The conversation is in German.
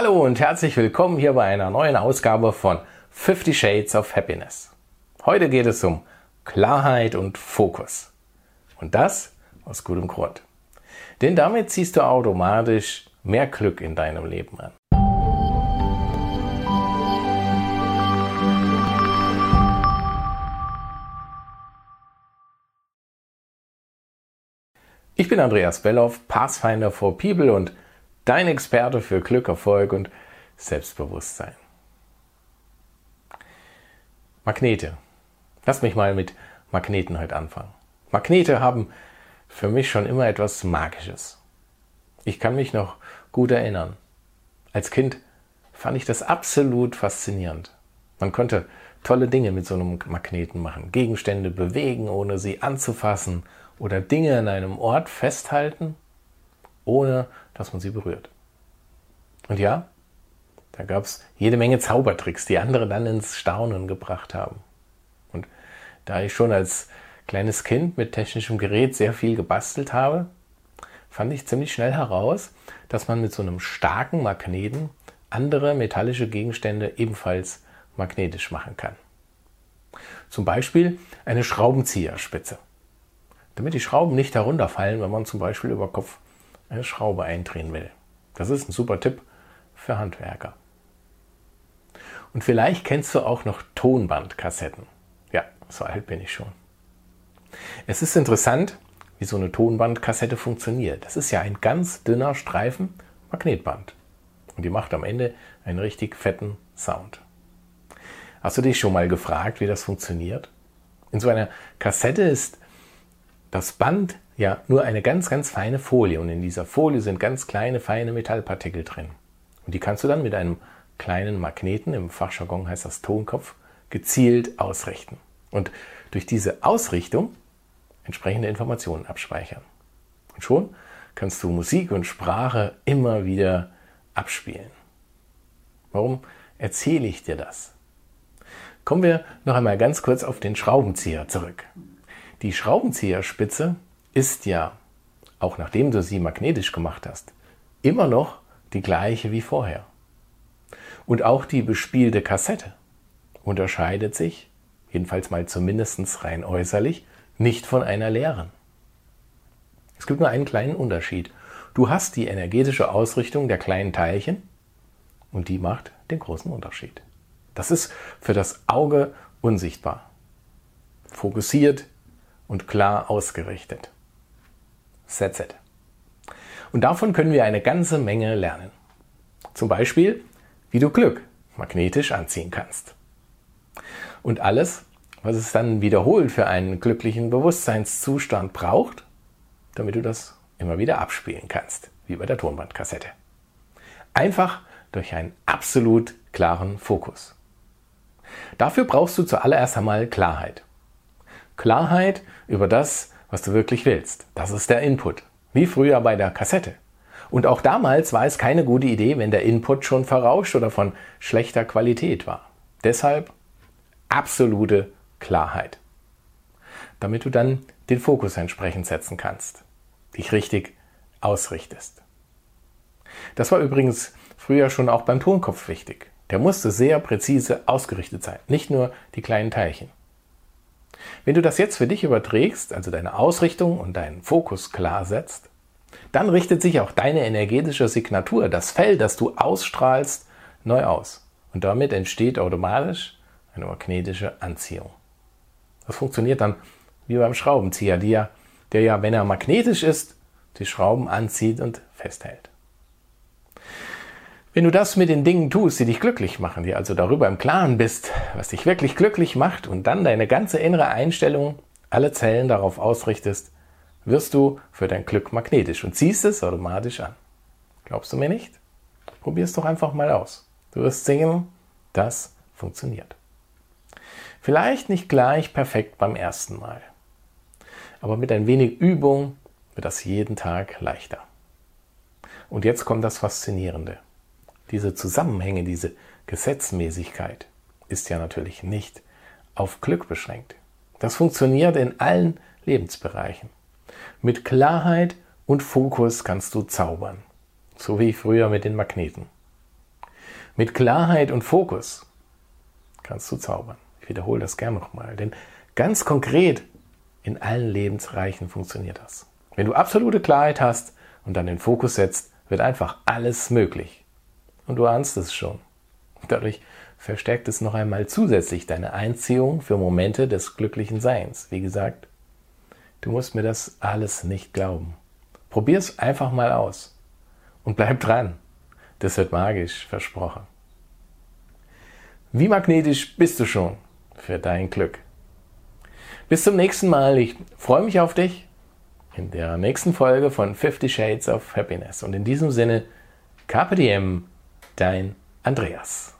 Hallo und herzlich willkommen hier bei einer neuen Ausgabe von 50 Shades of Happiness. Heute geht es um Klarheit und Fokus. Und das aus gutem Grund. Denn damit ziehst du automatisch mehr Glück in deinem Leben an. Ich bin Andreas Belloff, Pathfinder for People und dein Experte für Glück, Erfolg und Selbstbewusstsein. Magnete. Lass mich mal mit Magneten heute anfangen. Magnete haben für mich schon immer etwas Magisches. Ich kann mich noch gut erinnern. Als Kind fand ich das absolut faszinierend. Man konnte tolle Dinge mit so einem Magneten machen. Gegenstände bewegen, ohne sie anzufassen oder Dinge an einem Ort festhalten, ohne dass man sie berührt. Und ja, da gab es jede Menge Zaubertricks, die andere dann ins Staunen gebracht haben. Und da ich schon als kleines Kind mit technischem Gerät sehr viel gebastelt habe, fand ich ziemlich schnell heraus, dass man mit so einem starken Magneten andere metallische Gegenstände ebenfalls magnetisch machen kann. Zum Beispiel eine Schraubenzieherspitze. Damit die Schrauben nicht herunterfallen, wenn man zum Beispiel über Kopf eine Schraube eindrehen will. Das ist ein super Tipp für Handwerker. Und vielleicht kennst du auch noch Tonbandkassetten. Ja, so alt bin ich schon. Es ist interessant, wie so eine Tonbandkassette funktioniert. Das ist ja ein ganz dünner Streifen Magnetband. Und die macht am Ende einen richtig fetten Sound. Hast du dich schon mal gefragt, wie das funktioniert? In so einer Kassette ist das Band ja nur eine ganz, ganz feine Folie und in dieser Folie sind ganz kleine, feine Metallpartikel drin. Und die kannst du dann mit einem kleinen Magneten, im Fachjargon heißt das Tonkopf, gezielt ausrichten. Und durch diese Ausrichtung entsprechende Informationen abspeichern. Und schon kannst du Musik und Sprache immer wieder abspielen. Warum erzähle ich dir das? Kommen wir noch einmal ganz kurz auf den Schraubenzieher zurück. Die Schraubenzieherspitze ist ja, auch nachdem du sie magnetisch gemacht hast, immer noch die gleiche wie vorher. Und auch die bespielte Kassette unterscheidet sich, jedenfalls mal zumindest rein äußerlich, nicht von einer leeren. Es gibt nur einen kleinen Unterschied. Du hast die energetische Ausrichtung der kleinen Teilchen und die macht den großen Unterschied. Das ist für das Auge unsichtbar. Fokussiert, und klar ausgerichtet. It. Und davon können wir eine ganze Menge lernen. Zum Beispiel, wie du Glück magnetisch anziehen kannst. Und alles, was es dann wiederholt für einen glücklichen Bewusstseinszustand braucht, damit du das immer wieder abspielen kannst, wie bei der Tonbandkassette. Einfach durch einen absolut klaren Fokus. Dafür brauchst du zuallererst einmal Klarheit. Klarheit über das, was du wirklich willst. Das ist der Input. Wie früher bei der Kassette. Und auch damals war es keine gute Idee, wenn der Input schon verrauscht oder von schlechter Qualität war. Deshalb absolute Klarheit. Damit du dann den Fokus entsprechend setzen kannst, dich richtig ausrichtest. Das war übrigens früher schon auch beim Tonkopf wichtig. Der musste sehr präzise ausgerichtet sein, nicht nur die kleinen Teilchen. Wenn du das jetzt für dich überträgst, also deine Ausrichtung und deinen Fokus klar setzt, dann richtet sich auch deine energetische Signatur, das Feld, das du ausstrahlst, neu aus. Und damit entsteht automatisch eine magnetische Anziehung. Das funktioniert dann wie beim Schraubenzieher, der, der ja, wenn er magnetisch ist, die Schrauben anzieht und festhält. Wenn du das mit den Dingen tust, die dich glücklich machen, dir also darüber im Klaren bist, was dich wirklich glücklich macht und dann deine ganze innere Einstellung, alle Zellen darauf ausrichtest, wirst du für dein Glück magnetisch und ziehst es automatisch an. Glaubst du mir nicht? Probier es doch einfach mal aus. Du wirst sehen, das funktioniert. Vielleicht nicht gleich perfekt beim ersten Mal, aber mit ein wenig Übung wird das jeden Tag leichter. Und jetzt kommt das Faszinierende diese Zusammenhänge, diese Gesetzmäßigkeit ist ja natürlich nicht auf Glück beschränkt. Das funktioniert in allen Lebensbereichen. Mit Klarheit und Fokus kannst du zaubern. So wie früher mit den Magneten. Mit Klarheit und Fokus kannst du zaubern. Ich wiederhole das gerne nochmal, denn ganz konkret in allen Lebensreichen funktioniert das. Wenn du absolute Klarheit hast und dann den Fokus setzt, wird einfach alles möglich. Und du ahnst es schon. Dadurch verstärkt es noch einmal zusätzlich deine Einziehung für Momente des glücklichen Seins. Wie gesagt, du musst mir das alles nicht glauben. Probier es einfach mal aus. Und bleib dran. Das wird magisch, versprochen. Wie magnetisch bist du schon für dein Glück? Bis zum nächsten Mal. Ich freue mich auf dich in der nächsten Folge von 50 Shades of Happiness. Und in diesem Sinne, Diem, dein Andreas.